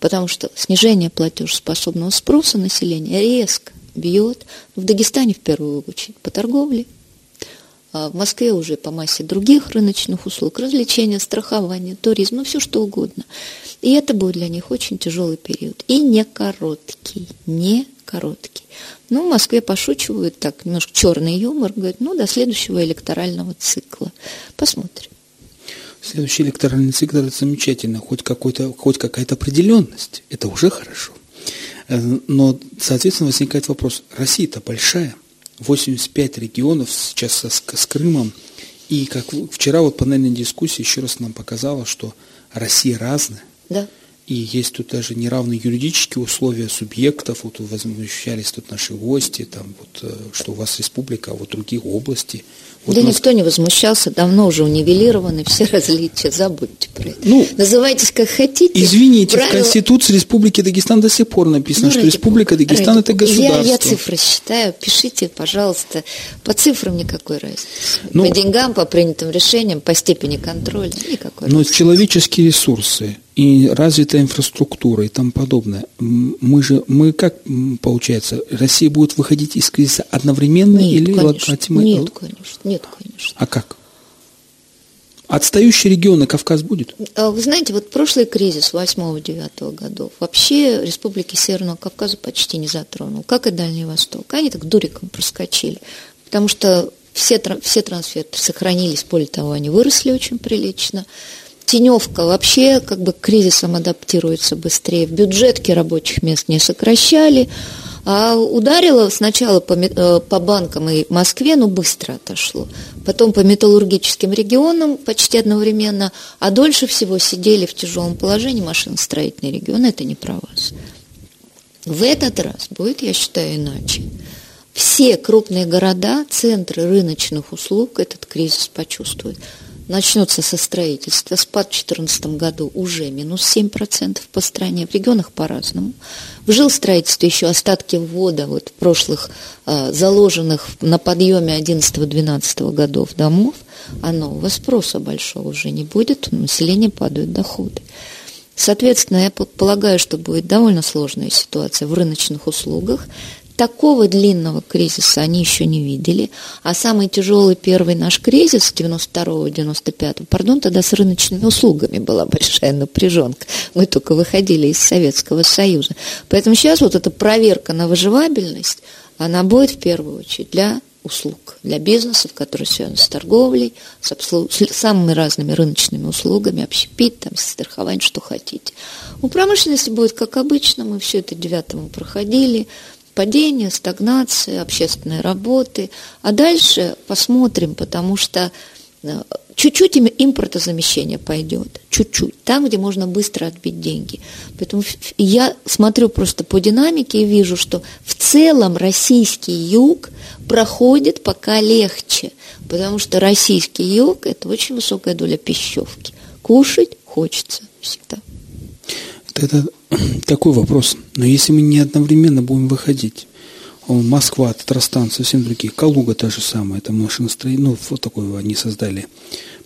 Потому что снижение платежеспособного спроса населения резко бьет. В Дагестане в первую очередь по торговле, в Москве уже по массе других рыночных услуг, развлечения, страхование, туризм, ну все что угодно. И это будет для них очень тяжелый период. И не короткий, не короткий. Ну, в Москве пошучивают так, немножко черный юмор, говорят, ну, до следующего электорального цикла. Посмотрим. Следующий электоральный цикл – это замечательно, хоть, какой-то, хоть какая-то определенность, это уже хорошо. Э, но, соответственно, возникает вопрос, Россия-то большая, 85 регионов сейчас с, с Крымом, и как вчера вот панельная дискуссия еще раз нам показала, что Россия разная. Да. И есть тут даже неравные юридические условия субъектов. Вот возмущались тут наши гости, там вот, э, что у вас республика, а вот другие области. Вот да нас... никто не возмущался, давно уже унивелированы все различия, забудьте про это. Ну, Называйтесь как хотите. Извините, правила... в Конституции Республики Дагестан до сих пор написано, ну, что ради... Республика Дагестан ради... это государство. Я, я цифры считаю, пишите, пожалуйста, по цифрам никакой разницы. Ну, по деньгам, по принятым решениям, по степени контроля, никакой но разницы. Но человеческие ресурсы, и развитая инфраструктура и тому подобное. Мы же, мы как получается, Россия будет выходить из кризиса одновременно нет, или конечно, Нет, конечно, нет, конечно. А как? Отстающие регионы Кавказ будет? А вы знаете, вот прошлый кризис 8-9 годов вообще республики Северного Кавказа почти не затронул, как и Дальний Восток. Они так дуриком проскочили, потому что все, все трансферты сохранились, более того, они выросли очень прилично. Теневка вообще как бы к кризисам адаптируется быстрее. В бюджетке рабочих мест не сокращали. А ударило сначала по, э, по банкам и Москве, но быстро отошло. Потом по металлургическим регионам почти одновременно, а дольше всего сидели в тяжелом положении машиностроительные регионы. Это не про вас. В этот раз будет, я считаю, иначе. Все крупные города, центры рыночных услуг этот кризис почувствуют начнется со строительства. Спад в 2014 году уже минус 7% по стране, в регионах по-разному. В жилстроительстве еще остатки ввода вот прошлых э, заложенных на подъеме 11-12 годов домов, а нового спроса большого уже не будет, у населения падают доходы. Соответственно, я полагаю, что будет довольно сложная ситуация в рыночных услугах. Такого длинного кризиса они еще не видели. А самый тяжелый первый наш кризис 92-95, пардон, тогда с рыночными услугами была большая напряженка. Мы только выходили из Советского Союза. Поэтому сейчас вот эта проверка на выживабельность, она будет в первую очередь для услуг, для бизнесов, которые связаны с торговлей, с, обслуг... с самыми разными рыночными услугами, общепит, там, страхование, что хотите. У промышленности будет как обычно, мы все это девятому проходили, падение, стагнация, общественной работы. А дальше посмотрим, потому что э, чуть-чуть импортозамещение пойдет, чуть-чуть, там, где можно быстро отбить деньги. Поэтому я смотрю просто по динамике и вижу, что в целом российский юг проходит пока легче, потому что российский юг – это очень высокая доля пищевки. Кушать хочется всегда. Тогда такой вопрос. Но если мы не одновременно будем выходить, Москва, Татарстан, совсем другие, Калуга та же самая, это машиностроение, ну, вот такой они создали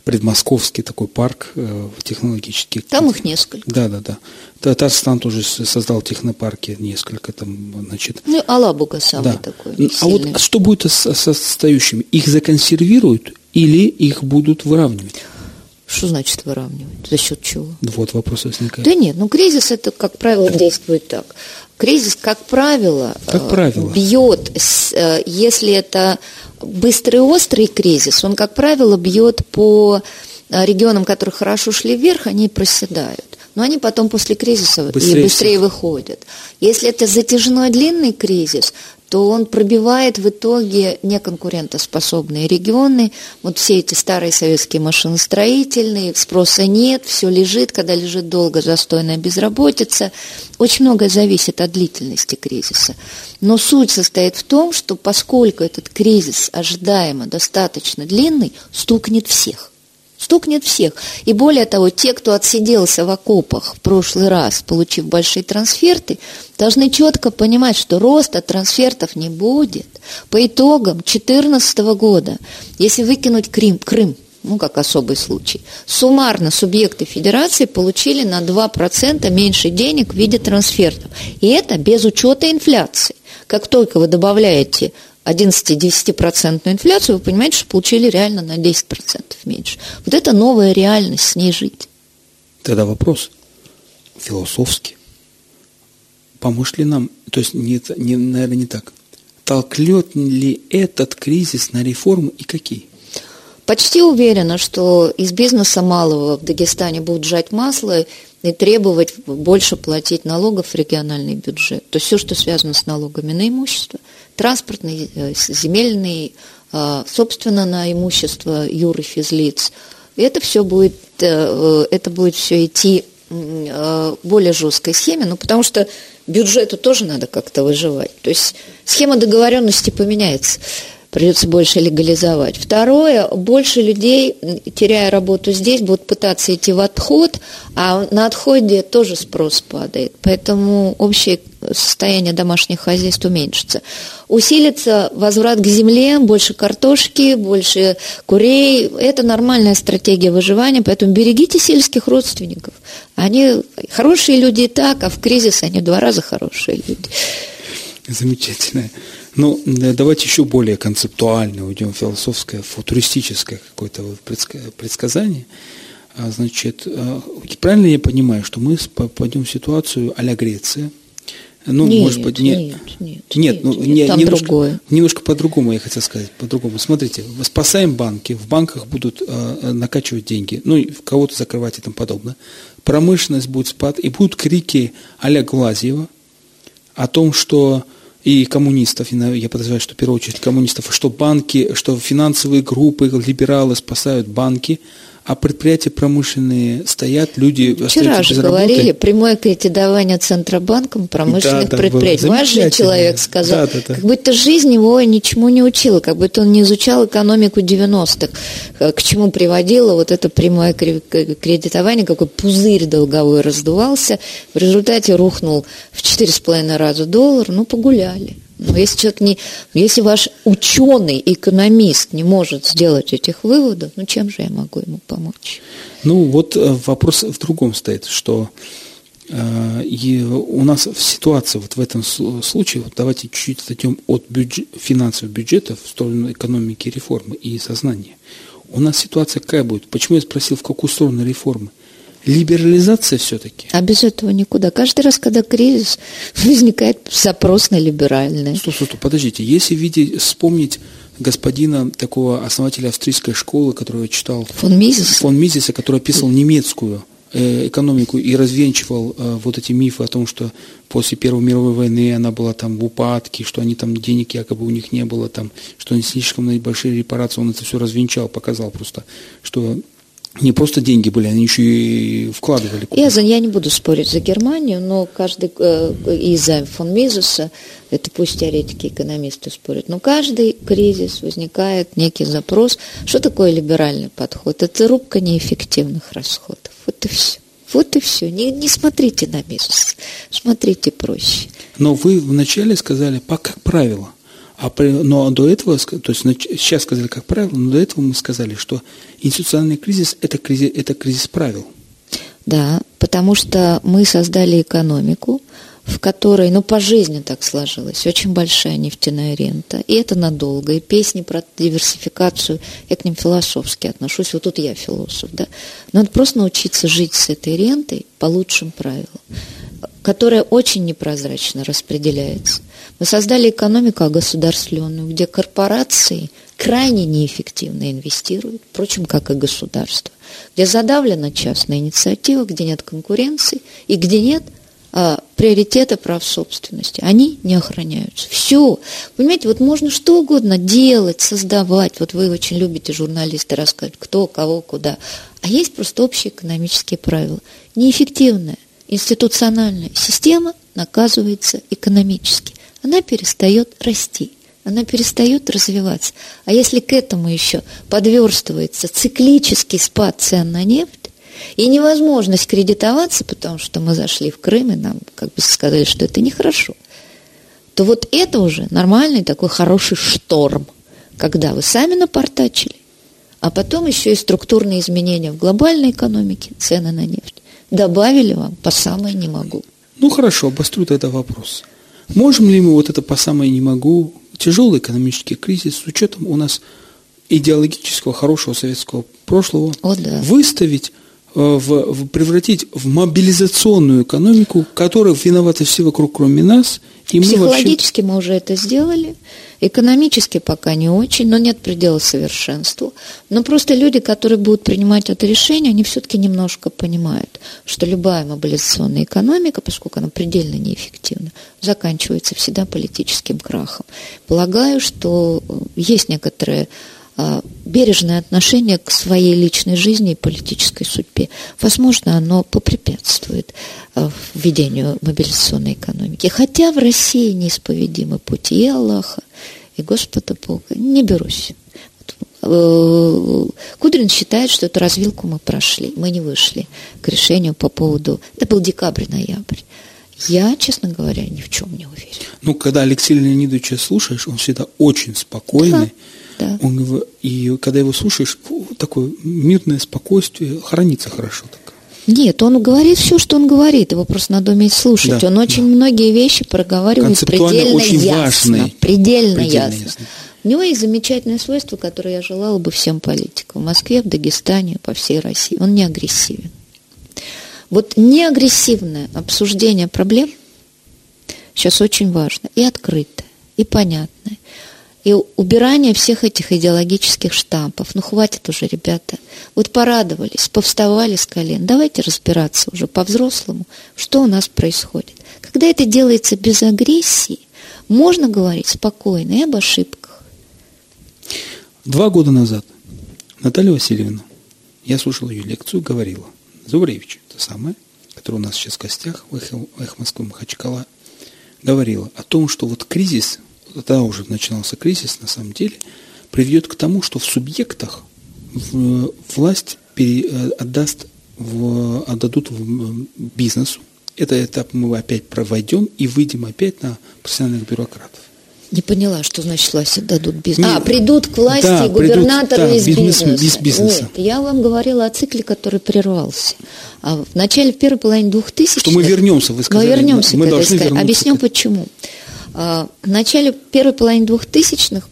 предмосковский такой парк э, технологический. Там их несколько. Да, да, да. Татарстан тоже создал технопарки несколько там, значит. Ну, Алабуга самый да. такой. Сильный. А вот что будет с, с отстающими? Их законсервируют или их будут выравнивать? Что значит выравнивать? За счет чего? Вот вопрос возникает. Да нет, ну кризис это, как правило, действует так. Кризис, как правило, как э, правило. бьет, э, если это быстрый острый кризис, он, как правило, бьет по э, регионам, которые хорошо шли вверх, они проседают. Но они потом после кризиса быстрее и быстрее всех. выходят. Если это затяжной длинный кризис, то он пробивает в итоге неконкурентоспособные регионы. Вот все эти старые советские машиностроительные, спроса нет, все лежит, когда лежит долго, застойная безработица. Очень многое зависит от длительности кризиса. Но суть состоит в том, что поскольку этот кризис ожидаемо достаточно длинный, стукнет всех стукнет всех. И более того, те, кто отсиделся в окопах в прошлый раз, получив большие трансферты, должны четко понимать, что роста трансфертов не будет. По итогам 2014 года, если выкинуть Крым, Крым, ну, как особый случай, суммарно субъекты федерации получили на 2% меньше денег в виде трансфертов. И это без учета инфляции. Как только вы добавляете 11-10% инфляцию, вы понимаете, что получили реально на 10% меньше. Вот это новая реальность, с ней жить. Тогда вопрос философский. Поможет ли нам, то есть, не, не, наверное, не так, толкнет ли этот кризис на реформы и какие? Почти уверена, что из бизнеса малого в Дагестане будут жать масло и требовать больше платить налогов в региональный бюджет. То есть все, что связано с налогами на имущество, транспортный, э, земельный, э, собственно, на имущество юр и физлиц. И это все будет, э, это будет все идти более жесткой схеме, ну, потому что бюджету тоже надо как-то выживать. То есть схема договоренности поменяется придется больше легализовать. Второе, больше людей, теряя работу здесь, будут пытаться идти в отход, а на отходе тоже спрос падает. Поэтому общее состояние домашних хозяйств уменьшится. Усилится возврат к земле, больше картошки, больше курей. Это нормальная стратегия выживания, поэтому берегите сельских родственников. Они хорошие люди и так, а в кризис они два раза хорошие люди. Замечательно. Ну, давайте еще более концептуально уйдем, философское, футуристическое какое-то предсказание. А, значит, а, правильно я понимаю, что мы попадем в ситуацию а-ля Греция, ну, нет, может быть, нет. Нет, нет, нет, ну, нет, не, там немножко, другое. немножко по-другому, я хотел сказать, по-другому. Смотрите, спасаем банки, в банках будут э, накачивать деньги, ну, кого-то закрывать и тому подобное. Промышленность будет спад, и будут крики а-ля Глазьева о том, что и коммунистов, я подозреваю, что в первую очередь коммунистов, что банки, что финансовые группы, либералы спасают банки, а предприятия промышленные стоят, люди Вчера же говорили, работы. прямое кредитование Центробанком промышленных да, предприятий. Важный человек сказал, да, да, да. как будто жизнь его ничему не учила, как будто он не изучал экономику 90-х, э, к чему приводило вот это прямое кредитование, какой пузырь долговой раздувался, в результате рухнул в 4,5 раза доллар, ну погуляли. Но если человек не, если ваш ученый, экономист не может сделать этих выводов, ну чем же я могу ему помочь? Ну вот э, вопрос в другом стоит, что э, и у нас в ситуации вот в этом случае, вот давайте чуть-чуть отойдем от бюджет, финансовых бюджетов в сторону экономики реформы и сознания. У нас ситуация какая будет? Почему я спросил, в какую сторону реформы? Либерализация все-таки. А без этого никуда. Каждый раз, когда кризис, возникает запрос на либеральное. Стоп, стоп, стоп, подождите. Если видеть, вспомнить господина, такого основателя австрийской школы, которого я читал. Фон Мизис. Фон Мизиса, который описывал немецкую э, экономику и развенчивал э, вот эти мифы о том, что после Первой мировой войны она была там в упадке, что они там денег якобы у них не было, там, что они слишком большие репарации, он это все развенчал, показал просто, что не просто деньги были, они еще и вкладывали. Я, за, я не буду спорить за Германию, но каждый э, из-за фон Мизуса, это пусть теоретики, экономисты спорят, но каждый кризис возникает некий запрос. Что такое либеральный подход? Это рубка неэффективных расходов. Вот и все. Вот и все. Не, не смотрите на минус, смотрите проще. Но вы вначале сказали, по, как правило. А, но до этого, то есть сейчас сказали как правило, но до этого мы сказали, что институциональный кризис это кризис, это кризис правил. Да, потому что мы создали экономику, в которой, ну, по жизни так сложилось, очень большая нефтяная рента, и это надолго, и песни про диверсификацию, я к ним философски отношусь, вот тут я философ, да, надо просто научиться жить с этой рентой по лучшим правилам, которая очень непрозрачно распределяется. Мы создали экономику огосударствленную, где корпорации крайне неэффективно инвестируют, впрочем, как и государство, где задавлена частная инициатива, где нет конкуренции и где нет – а, приоритеты прав собственности. Они не охраняются. Все. Понимаете, вот можно что угодно делать, создавать. Вот вы очень любите журналисты рассказывать, кто, кого, куда. А есть просто общие экономические правила. Неэффективная институциональная система наказывается экономически. Она перестает расти она перестает развиваться. А если к этому еще подверстывается циклический спад цен на нефть, и невозможность кредитоваться, потому что мы зашли в Крым, и нам как бы сказали, что это нехорошо, то вот это уже нормальный такой хороший шторм, когда вы сами напортачили, а потом еще и структурные изменения в глобальной экономике, цены на нефть, добавили вам по самое не могу. Ну хорошо, обострю тогда вопрос. Можем ли мы вот это по самое не могу, тяжелый экономический кризис с учетом у нас идеологического хорошего советского прошлого О, да. выставить в, в, превратить в мобилизационную экономику, которая виноваты все вокруг, кроме нас. И Психологически мы, вообще... мы уже это сделали, экономически пока не очень, но нет предела совершенству. Но просто люди, которые будут принимать это решение, они все-таки немножко понимают, что любая мобилизационная экономика, поскольку она предельно неэффективна, заканчивается всегда политическим крахом. Полагаю, что есть некоторые бережное отношение к своей личной жизни и политической судьбе. Возможно, оно попрепятствует а, введению мобилизационной экономики. Хотя в России неисповедимы пути и Аллаха, и Господа Бога. Не берусь. Э, Кудрин считает, что эту развилку мы прошли, мы не вышли к решению по поводу... Это был декабрь-ноябрь. Я, честно говоря, ни в чем не уверен. Ну, когда Алексея Леонидовича слушаешь, он всегда очень спокойный, да да. Он, и когда его слушаешь, такое мирное спокойствие хранится хорошо. Так. Нет, он говорит все, что он говорит, его просто надо уметь слушать. Да, он очень да. многие вещи проговаривает предельно очень ясно. Важный. Предельно, предельно ясно. ясно. У него есть замечательное свойство, которое я желала бы всем политикам. В Москве, в Дагестане, по всей России. Он не агрессивен. Вот неагрессивное обсуждение проблем сейчас очень важно. И открытое, и понятное и убирание всех этих идеологических штампов. Ну, хватит уже, ребята. Вот порадовались, повставали с колен. Давайте разбираться уже по-взрослому, что у нас происходит. Когда это делается без агрессии, можно говорить спокойно и об ошибках. Два года назад Наталья Васильевна, я слушал ее лекцию, говорила, Зубревич, это самое, которое у нас сейчас в гостях, в Эхо Москвы Махачкала, говорила о том, что вот кризис тогда уже начинался кризис, на самом деле, приведет к тому, что в субъектах власть пере, отдаст в, отдадут в бизнесу. Этот этап мы опять проводим и выйдем опять на профессиональных бюрократов. Не поняла, что значит власть отдадут бизнесу. А, придут к власти да, губернаторы придут, да, из бизнес, бизнеса. Без бизнеса. Нет, я вам говорила о цикле, который прервался. А в начале, в первой половине 2000 Что мы вернемся, вы сказали. Мы вернемся мы к этой вернуться Объясню, к... почему. А, в начале первой половины двухтысячных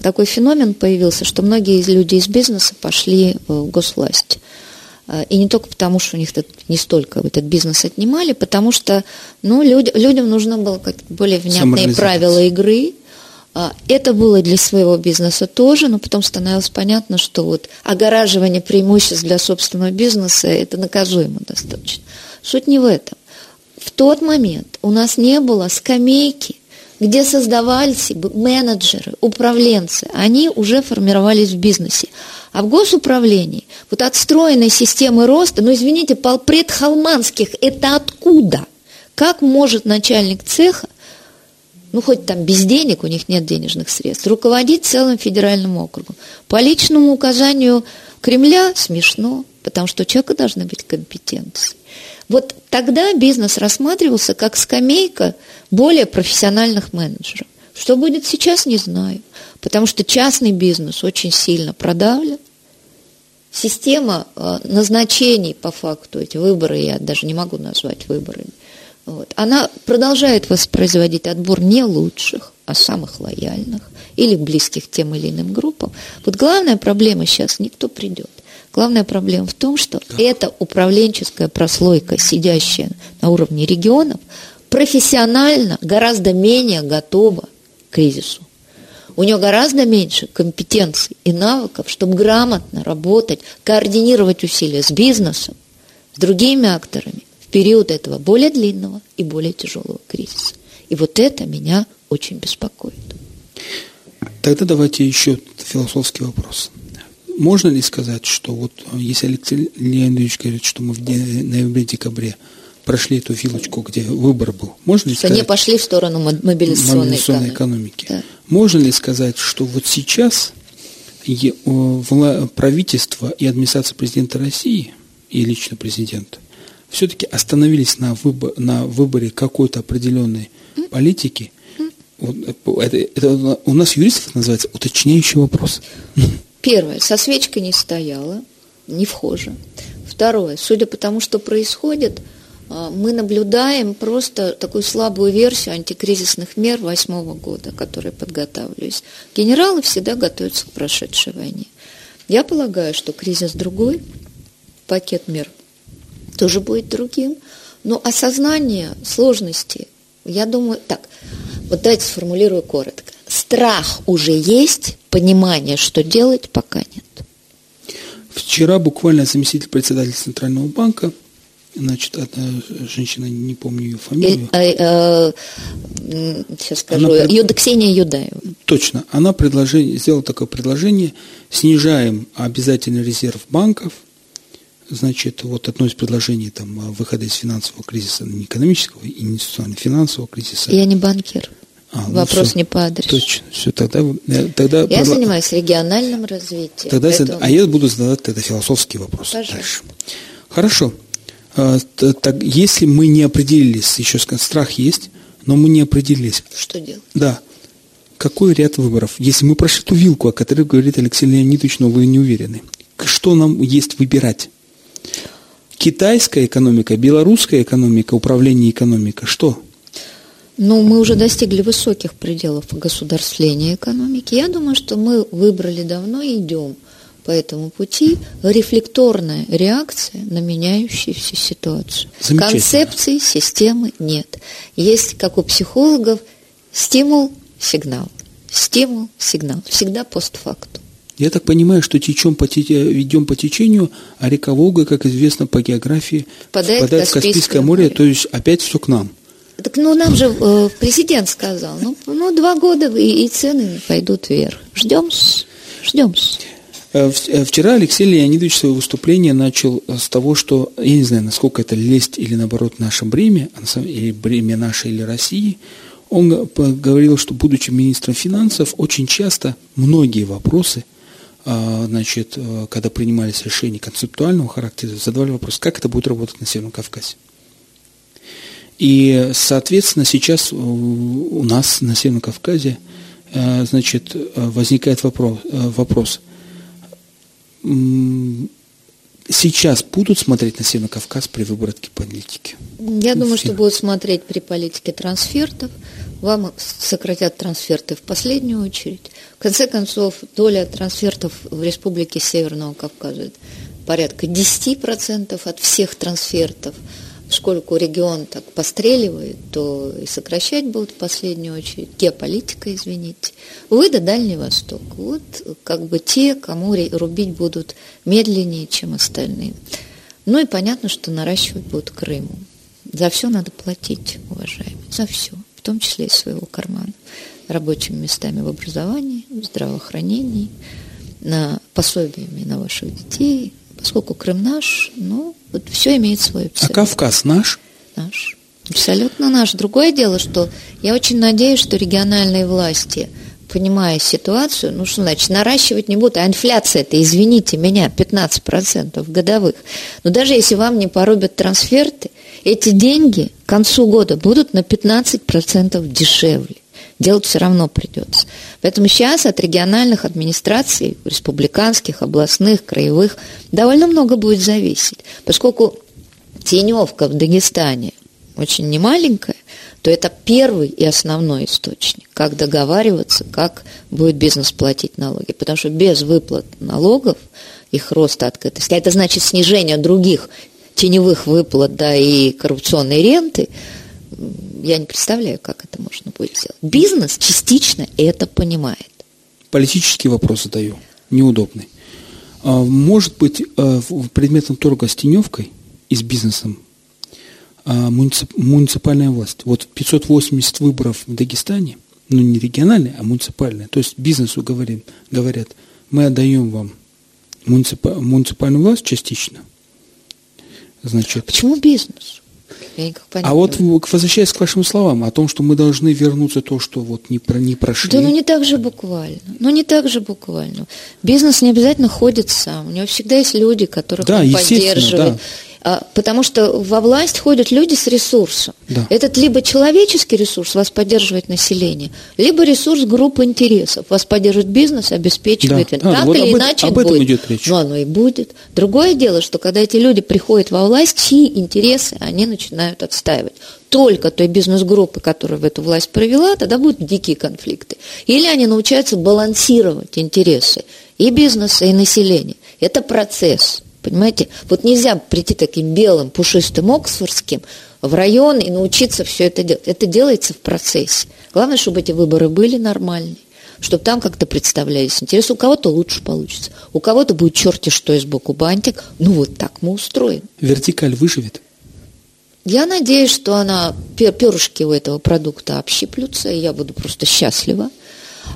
такой феномен появился, что многие люди из бизнеса пошли в госвласть. А, и не только потому, что у них не столько этот бизнес отнимали, потому что ну, люд, людям нужно было как более внятные правила игры. Это было для своего бизнеса тоже, но потом становилось понятно, что вот огораживание преимуществ для собственного бизнеса – это наказуемо достаточно. Суть не в этом. В тот момент у нас не было скамейки где создавались менеджеры, управленцы, они уже формировались в бизнесе. А в госуправлении вот отстроенной системы роста, ну извините, полпред Халманских, это откуда? Как может начальник цеха, ну хоть там без денег, у них нет денежных средств, руководить целым федеральным округом? По личному указанию Кремля смешно, потому что у человека должны быть компетенции. Вот тогда бизнес рассматривался как скамейка более профессиональных менеджеров. Что будет сейчас, не знаю, потому что частный бизнес очень сильно продавлен. Система э, назначений по факту, эти выборы я даже не могу назвать выборами, вот, она продолжает воспроизводить отбор не лучших, а самых лояльных или близких тем или иным группам. Вот главная проблема сейчас, никто придет. Главная проблема в том, что да. эта управленческая прослойка, сидящая на уровне регионов, профессионально гораздо менее готова к кризису. У нее гораздо меньше компетенций и навыков, чтобы грамотно работать, координировать усилия с бизнесом, с другими акторами в период этого более длинного и более тяжелого кризиса. И вот это меня очень беспокоит. Тогда давайте еще философский вопрос. Можно ли сказать, что вот э, если Алексей Леонидович говорит, что мы в ноябре-декабре прошли эту вилочку, где выбор был, можно ли что сказать... не пошли в сторону мобилизационной, мобилизационной экономики. экономики. Да. Можно ли сказать, что вот сейчас правительство и администрация президента России и лично президент все-таки остановились на, выбор, на выборе какой-то определенной политики, вот, это, это у нас юристов называется уточняющий вопрос. Первое, со свечкой не стояла, не вхожа. Второе, судя по тому, что происходит, а, мы наблюдаем просто такую слабую версию антикризисных мер восьмого года, которые подготавливались. Генералы всегда готовятся к прошедшей войне. Я полагаю, что кризис другой, пакет мер тоже будет другим, но осознание сложности, я думаю, так, вот давайте сформулирую коротко. Страх уже есть, понимания, что делать, пока нет. Вчера буквально заместитель председателя Центрального банка, значит, одна женщина, не помню ее фамилию. Э, э, э, сейчас скажу, она, Ксения Юдаева. Точно. Она предложение, сделала такое предложение, снижаем обязательный резерв банков, значит, вот одно из предложений там, выхода из финансового кризиса, не экономического, инвестиционного, финансового кризиса. Я не банкир. А, ну Вопрос все, не по адресу. Точно. Все, тогда, э, тогда я продла... занимаюсь региональным развитием. Тогда, поэтому... А я буду задавать тогда философский вопрос Пожалуйста. дальше. Хорошо. А, так, если мы не определились, еще страх есть, но мы не определились. Что делать? Да. Какой ряд выборов? Если мы прошли ту вилку, о которой говорит Алексей Леонидович, но вы не уверены, что нам есть выбирать? Китайская экономика, белорусская экономика, управление экономика, что? Ну, мы уже достигли высоких пределов государствления экономики. Я думаю, что мы выбрали давно и идем по этому пути. Рефлекторная реакция на меняющуюся ситуацию. Концепции, системы нет. Есть, как у психологов, стимул, сигнал. Стимул, сигнал. Всегда постфактум. Я так понимаю, что течем по, идем по течению, а река Волга, как известно по географии, впадает, впадает в Каспийское море, море, то есть опять все к нам. Так ну нам же э, президент сказал, ну, ну два года и, и цены пойдут вверх. Ждем, ждем. Э, э, вчера Алексей Леонидович свое выступление начал с того, что, я не знаю, насколько это лесть или наоборот наше бремя, а или бремя наше или России, он говорил, что, будучи министром финансов, очень часто многие вопросы, а, значит, когда принимались решения концептуального характера, задавали вопрос, как это будет работать на Северном Кавказе. И, соответственно, сейчас у нас на Северном Кавказе э, значит, возникает вопрос, э, вопрос. Сейчас будут смотреть на Северный Кавказ при выборке политики? Я думаю, что будут смотреть при политике трансфертов. Вам сократят трансферты в последнюю очередь. В конце концов, доля трансфертов в Республике Северного Кавказа порядка 10% от всех трансфертов – поскольку регион так постреливает, то и сокращать будут в последнюю очередь. Геополитика, извините. Вы да Дальний Восток. Вот как бы те, кому рубить будут медленнее, чем остальные. Ну и понятно, что наращивать будут Крыму. За все надо платить, уважаемые, за все, в том числе из своего кармана. Рабочими местами в образовании, в здравоохранении, на пособиями на ваших детей, поскольку Крым наш, ну, вот все имеет свою цель. А Кавказ наш? Наш. Абсолютно наш. Другое дело, что я очень надеюсь, что региональные власти понимая ситуацию, ну что значит, наращивать не будут, а инфляция это, извините меня, 15% годовых. Но даже если вам не порубят трансферты, эти деньги к концу года будут на 15% дешевле. Делать все равно придется. Поэтому сейчас от региональных администраций, республиканских, областных, краевых, довольно много будет зависеть. Поскольку теневка в Дагестане очень немаленькая, то это первый и основной источник, как договариваться, как будет бизнес платить налоги. Потому что без выплат налогов, их роста открытости, а это значит снижение других теневых выплат, да, и коррупционной ренты, я не представляю, как это можно будет сделать. Бизнес частично это понимает. Политический вопрос задаю, неудобный. А, может быть, а, предметом торга с теневкой и с бизнесом а, муниципальная власть. Вот 580 выборов в Дагестане, ну не региональные, а муниципальные. То есть бизнесу говорим, говорят, мы отдаем вам муниципальную власть частично – Значит, Почему бизнес? А вот возвращаясь к вашим словам о том, что мы должны вернуться то, что вот не, про, не прошли. Да, ну не так же буквально. Ну не так же буквально. Бизнес не обязательно ходит сам. У него всегда есть люди, которых да, он поддерживает. Да. А, потому что во власть ходят люди с ресурсом. Да. Этот либо человеческий ресурс вас поддерживает население, либо ресурс группы интересов. Вас поддерживает бизнес, обеспечивает. Да. Так вот или об иначе об этом будет. идет речь. Ну, оно и будет. Другое дело, что когда эти люди приходят во власть, чьи интересы они начинают отстаивать только той бизнес-группы, которая в эту власть провела, тогда будут дикие конфликты. Или они научаются балансировать интересы и бизнеса, и населения. Это процесс. Понимаете? Вот нельзя прийти таким белым, пушистым оксфордским в район и научиться все это делать. Это делается в процессе. Главное, чтобы эти выборы были нормальные чтобы там как-то представлялись интересы. У кого-то лучше получится, у кого-то будет черти что из боку бантик. Ну вот так мы устроим. Вертикаль выживет? Я надеюсь, что она, перышки у этого продукта общиплются, и я буду просто счастлива.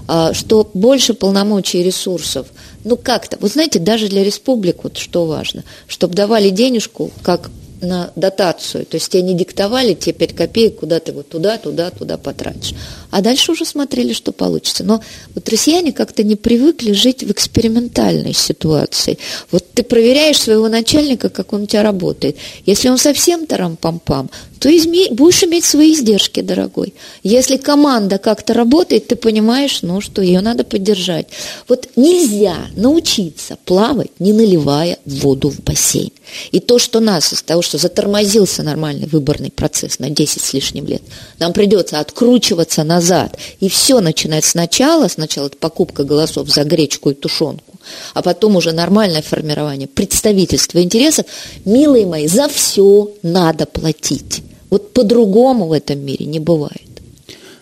А, что больше полномочий и ресурсов, ну как-то, вы знаете, даже для республик, вот что важно, чтобы давали денежку, как на дотацию, то есть тебе не диктовали те 5 копеек, куда ты вот туда, туда, туда потратишь. А дальше уже смотрели, что получится. Но вот россияне как-то не привыкли жить в экспериментальной ситуации. Вот ты проверяешь своего начальника, как он у тебя работает. Если он совсем тарам-пам-пам, то изме... будешь иметь свои издержки, дорогой. Если команда как-то работает, ты понимаешь, ну, что ее надо поддержать. Вот нельзя научиться плавать, не наливая воду в бассейн. И то, что нас из того, что затормозился нормальный выборный процесс на 10 с лишним лет, нам придется откручиваться назад и все начинать сначала. Сначала это покупка голосов за гречку и тушенку, а потом уже нормальное формирование представительства интересов. Милые мои, за все надо платить. Вот по-другому в этом мире не бывает.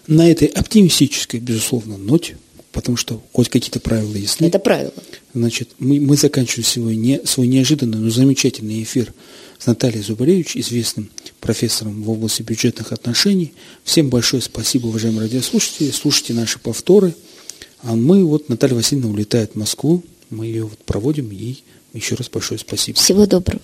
На этой оптимистической, безусловно, ноте, потому что хоть какие-то правила ясны. Это правило. Значит, мы, мы заканчиваем сегодня свой неожиданный, но замечательный эфир с Натальей Зубаревич, известным профессором в области бюджетных отношений. Всем большое спасибо, уважаемые радиослушатели. Слушайте наши повторы. А мы, вот Наталья Васильевна улетает в Москву. Мы ее вот проводим. Ей еще раз большое спасибо. Всего доброго.